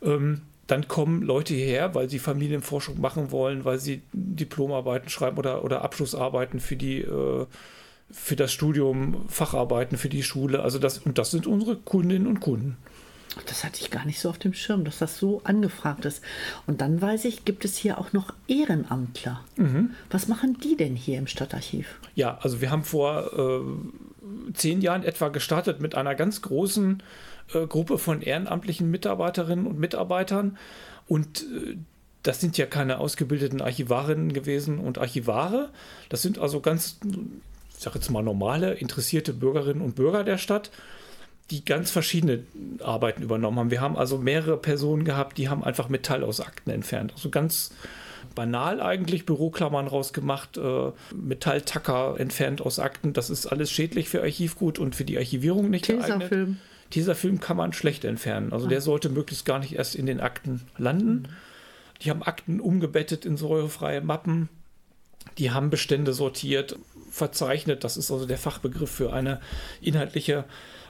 Ähm, dann kommen Leute hierher, weil sie Familienforschung machen wollen, weil sie Diplomarbeiten schreiben oder, oder Abschlussarbeiten für die äh, für das Studium, Facharbeiten für die Schule. Also das, und das sind unsere Kundinnen und Kunden. Das hatte ich gar nicht so auf dem Schirm, dass das so angefragt ist. Und dann weiß ich, gibt es hier auch noch Ehrenamtler. Mhm. Was machen die denn hier im Stadtarchiv? Ja, also wir haben vor äh, zehn Jahren etwa gestartet mit einer ganz großen äh, Gruppe von ehrenamtlichen Mitarbeiterinnen und Mitarbeitern. Und äh, das sind ja keine ausgebildeten Archivarinnen gewesen und Archivare. Das sind also ganz, ich sage jetzt mal normale, interessierte Bürgerinnen und Bürger der Stadt die ganz verschiedene Arbeiten übernommen haben. Wir haben also mehrere Personen gehabt, die haben einfach Metall aus Akten entfernt. Also ganz banal eigentlich, Büroklammern rausgemacht, äh, Metalltacker entfernt aus Akten. Das ist alles schädlich für Archivgut und für die Archivierung nicht Tesafilm. geeignet. Dieser Film kann man schlecht entfernen. Also Ah. der sollte möglichst gar nicht erst in den Akten landen. Die haben Akten umgebettet in säurefreie Mappen. Die haben Bestände sortiert, verzeichnet. Das ist also der Fachbegriff für eine inhaltliche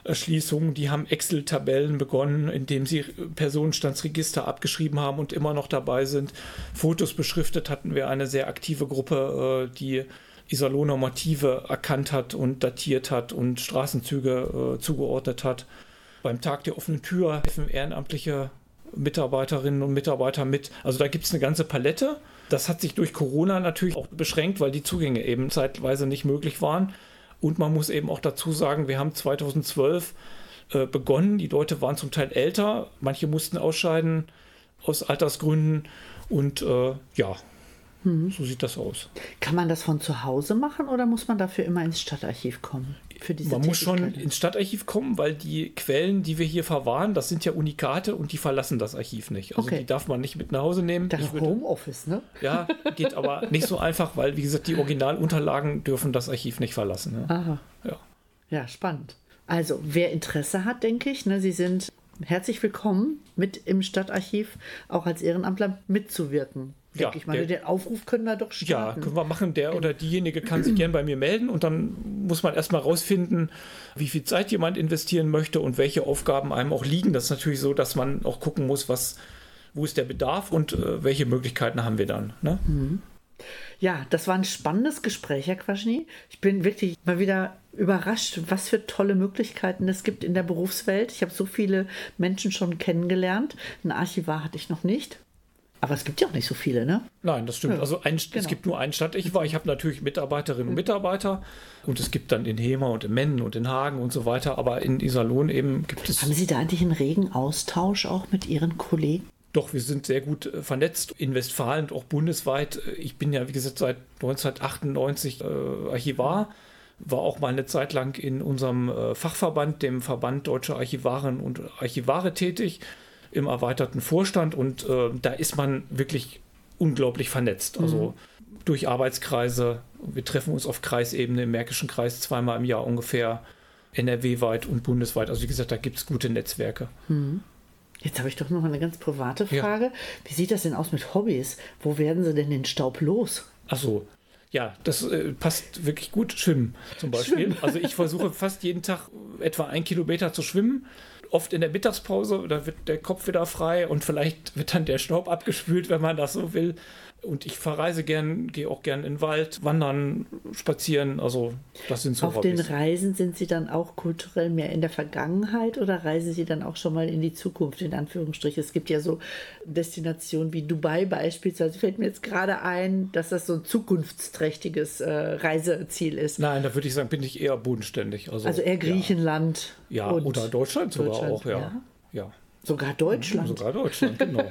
Erschließung. Die haben Excel-Tabellen begonnen, indem sie Personenstandsregister abgeschrieben haben und immer noch dabei sind. Fotos beschriftet hatten wir eine sehr aktive Gruppe, äh, die Iserlohner-Motive erkannt hat und datiert hat und Straßenzüge äh, zugeordnet hat. Beim Tag der offenen Tür helfen ehrenamtliche Mitarbeiterinnen und Mitarbeiter mit. Also da gibt es eine ganze Palette. Das hat sich durch Corona natürlich auch beschränkt, weil die Zugänge eben zeitweise nicht möglich waren. Und man muss eben auch dazu sagen, wir haben 2012 äh, begonnen. Die Leute waren zum Teil älter, manche mussten ausscheiden aus Altersgründen. Und äh, ja, so sieht das aus. Kann man das von zu Hause machen oder muss man dafür immer ins Stadtarchiv kommen? Für diese Man muss schon ins Stadtarchiv kommen, weil die Quellen, die wir hier verwahren, das sind ja Unikate und die verlassen das Archiv nicht. Also Okay. die darf man nicht mit nach Hause nehmen. Das Homeoffice, ne? Ja, geht aber nicht so einfach, weil, wie gesagt, die Originalunterlagen dürfen das Archiv nicht verlassen. Ne? Aha. Ja. Ja, spannend. Also, wer Interesse hat, denke ich, ne, Sie sind herzlich willkommen, mit im Stadtarchiv auch als Ehrenamtler mitzuwirken. Ja, ich meine, der- den Aufruf können wir doch Ja, starten. können wir machen. Der oder diejenige kann sich gern bei mir melden und dann muss man erstmal rausfinden, wie viel Zeit jemand investieren möchte und welche Aufgaben einem auch liegen. Das ist natürlich so, dass man auch gucken muss, was, wo ist der Bedarf und äh, welche Möglichkeiten haben wir dann. Ne? Ja, das war ein spannendes Gespräch, Herr Quaschny. Ich bin wirklich mal wieder überrascht, was für tolle Möglichkeiten es gibt in der Berufswelt. Ich habe so viele Menschen schon kennengelernt. Ein Archivar hatte ich noch nicht. Aber es gibt ja auch nicht so viele, ne? Nein, das stimmt. Ja, also ein, es genau. gibt nur einen Stadtarchivar. Ich habe natürlich Mitarbeiterinnen und Mitarbeiter und es gibt dann in Hema und in Mennen und in Hagen und so weiter. Aber in Iserlohn eben gibt es Haben Sie da eigentlich einen regen Austausch auch mit Ihren Kollegen? Doch, wir sind sehr gut äh, vernetzt in Westfalen und auch bundesweit. Äh, Ich bin ja, wie gesagt, seit 1998 äh, Archivar, war auch mal eine Zeit lang in unserem äh, Fachverband, dem Verband Deutsche Archivaren und Archivare tätig, im erweiterten Vorstand und äh, da ist man wirklich unglaublich vernetzt. Also durch Arbeitskreise. Wir treffen uns auf Kreisebene im Märkischen Kreis zweimal im Jahr ungefähr, NRW-weit und bundesweit. Also wie gesagt, da gibt es gute Netzwerke. Jetzt habe ich doch noch eine ganz private Ja. Frage. Wie sieht das denn aus mit Hobbys? Wo werden Sie denn den Staub los? Ach so. Ja, das äh, passt wirklich gut. Schwimmen zum Beispiel. Also ich versuche fast jeden Tag etwa ein Kilometer zu schwimmen. Oft in der Mittagspause, da wird der Kopf wieder frei und vielleicht wird dann der Staub abgespült, wenn man das so will. Und ich verreise gern, gehe auch gern in den Wald, wandern, spazieren. Also das sind so Auf den Hobbys. Reisen sind Sie dann auch kulturell mehr in der Vergangenheit oder reisen Sie dann auch schon mal in die Zukunft, in Anführungsstrichen? Es gibt ja so Destinationen wie Dubai beispielsweise. Fällt mir jetzt gerade ein, dass das so ein zukunftsträchtiges äh, Reiseziel ist. Nein, da würde ich sagen, bin ich eher bodenständig. Also, Also eher Griechenland. Ja, ja oder Deutschland sogar Deutschland, auch, ja. ja. ja. Sogar Deutschland. Sogar Deutschland, genau.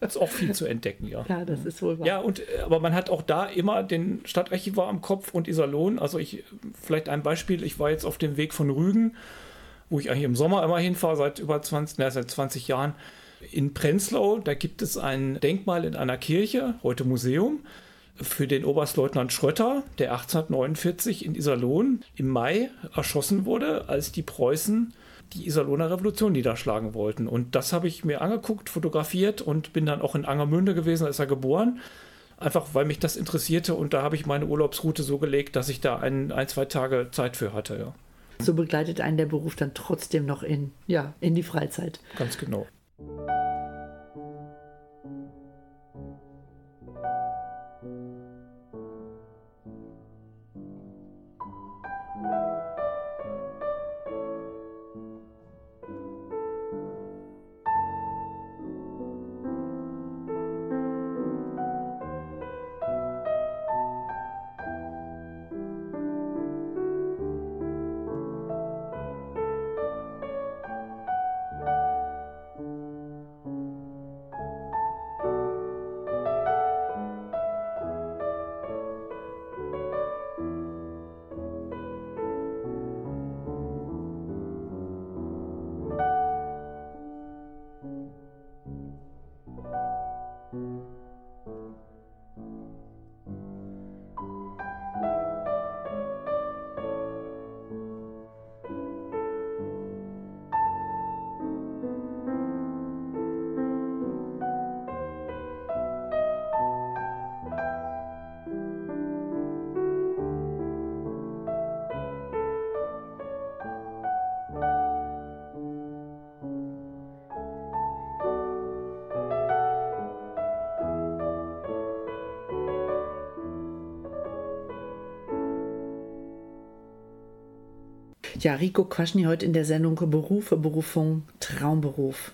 ist auch viel zu entdecken, ja. Ja, das ist wohl wahr. Ja, und äh, aber man hat auch da immer den Stadtarchivar am Kopf und Iserlohn. Also ich, vielleicht ein Beispiel, ich war jetzt auf dem Weg von Rügen, wo ich eigentlich im Sommer immer hinfahre, seit über 20, na, seit 20 Jahren. In Prenzlau, da gibt es ein Denkmal in einer Kirche, heute Museum. für den Oberstleutnant Schrötter, der 1849 in Iserlohn im Mai erschossen wurde, als die Preußen die Iserlohner Revolution niederschlagen wollten. Und das habe ich mir angeguckt, fotografiert und bin dann auch in Angermünde gewesen, da ist er geboren. Einfach weil mich das interessierte und da habe ich meine Urlaubsroute so gelegt, dass ich da ein, ein zwei Tage Zeit für hatte. Ja. So begleitet einen der Beruf dann trotzdem noch in, ja, in die Freizeit. Ganz genau. Ja, Rico Quaschny heute in der Sendung Berufe, Berufung, Traumberuf.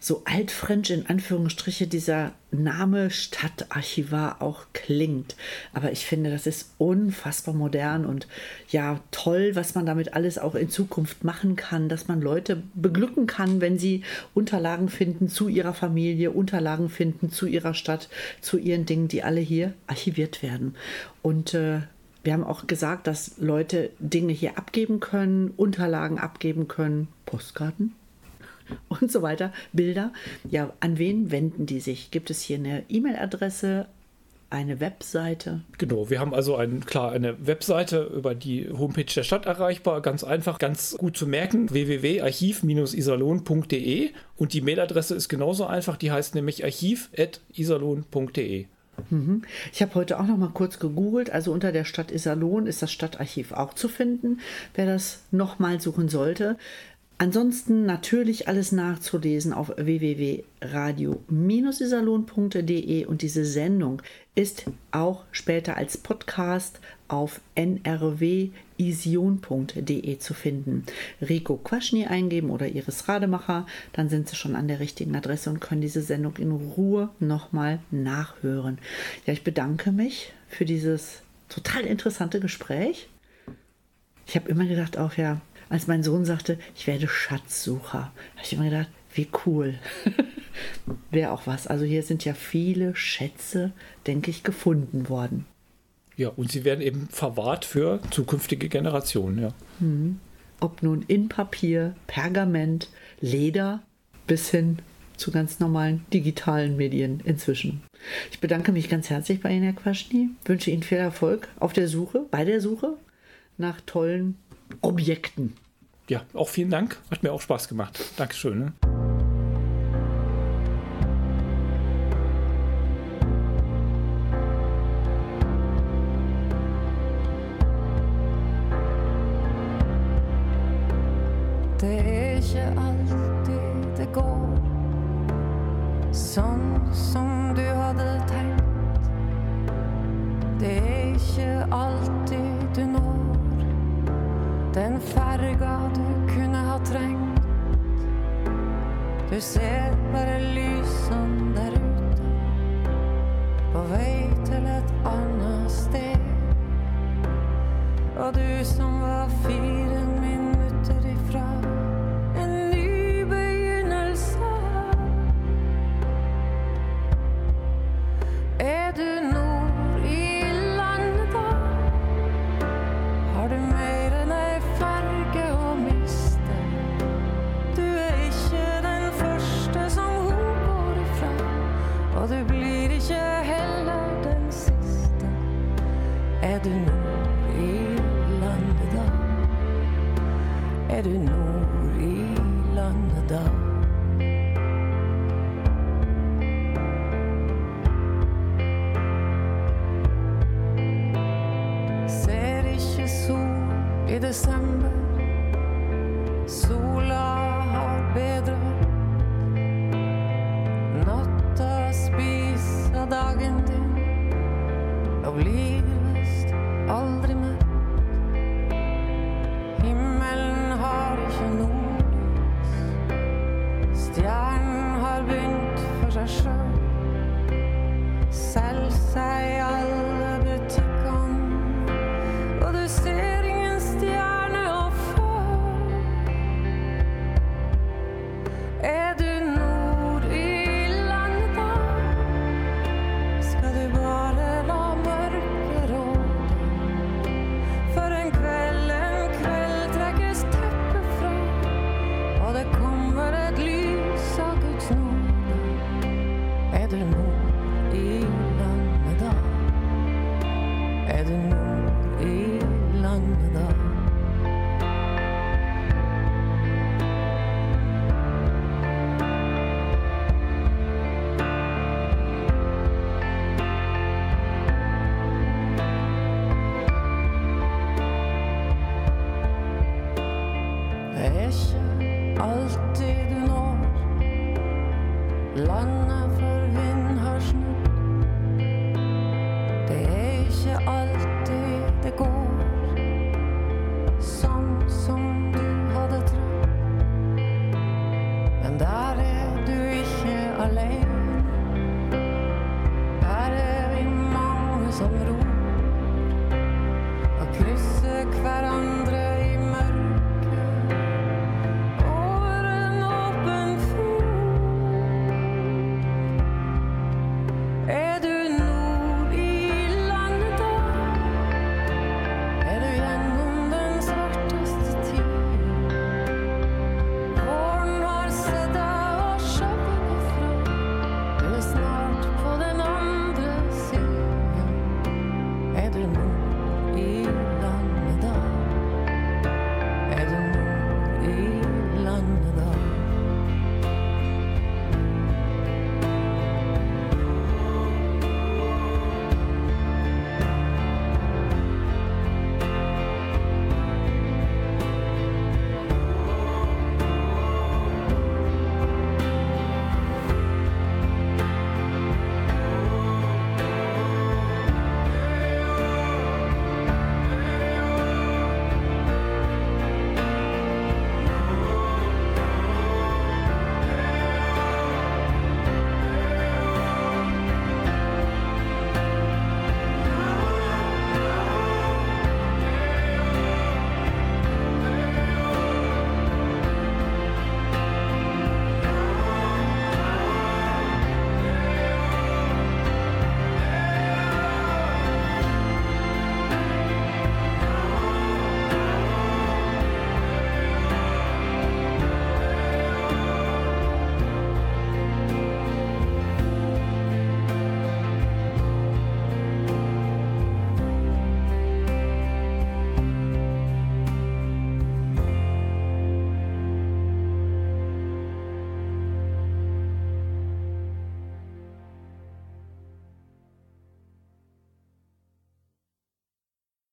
So altfrench in Anführungsstriche dieser Name Stadtarchivar auch klingt. Aber ich finde, das ist unfassbar modern und ja, toll, was man damit alles auch in Zukunft machen kann, dass man Leute beglücken kann, wenn sie Unterlagen finden zu ihrer Familie, Unterlagen finden zu ihrer Stadt, zu ihren Dingen, die alle hier archiviert werden. Und äh, wir haben auch gesagt, dass Leute Dinge hier abgeben können, Unterlagen abgeben können, Postkarten und so weiter, Bilder. Ja, an wen wenden die sich? Gibt es hier eine E-Mail-Adresse, eine Webseite? Genau, wir haben also ein, klar eine Webseite über die Homepage der Stadt erreichbar, ganz einfach, ganz gut zu merken, www.archiv-iserlohn.de und die Mailadresse ist genauso einfach, die heißt nämlich archiv.iserlohn.de. Mhm. Ich habe heute auch noch mal kurz gegoogelt. Also unter der Stadt Iserlohn ist das Stadtarchiv auch zu finden, wer das noch mal suchen sollte. Ansonsten natürlich alles nachzulesen auf www.radio-iserlohn.de und diese Sendung ist auch später als Podcast auf nrwision.de zu finden. Rico Quaschny eingeben oder Iris Rademacher, dann sind Sie schon an der richtigen Adresse und können diese Sendung in Ruhe nochmal nachhören. Ja, ich bedanke mich für dieses total interessante Gespräch. Ich habe immer gedacht, auch ja, als mein Sohn sagte, ich werde Schatzsucher, habe ich immer gedacht, wie cool. Wäre auch was. Also hier sind ja viele Schätze, denke ich, gefunden worden. Ja, und sie werden eben verwahrt für zukünftige Generationen, ja. Mhm. Ob nun in Papier, Pergament, Leder bis hin zu ganz normalen digitalen Medien inzwischen. Ich bedanke mich ganz herzlich bei Ihnen, Herr Quaschny. Wünsche Ihnen viel Erfolg auf der Suche, bei der Suche nach tollen Objekten. Ja, auch vielen Dank. Hat mir auch Spaß gemacht. Dankeschön. Ne? Ikke alltid det går sånn som du hadde tenkt. Det er ikke alltid du når den ferga du kunne ha trengt. Du ser bare lysene der ute, på vei til et annet sted. Og du som var fire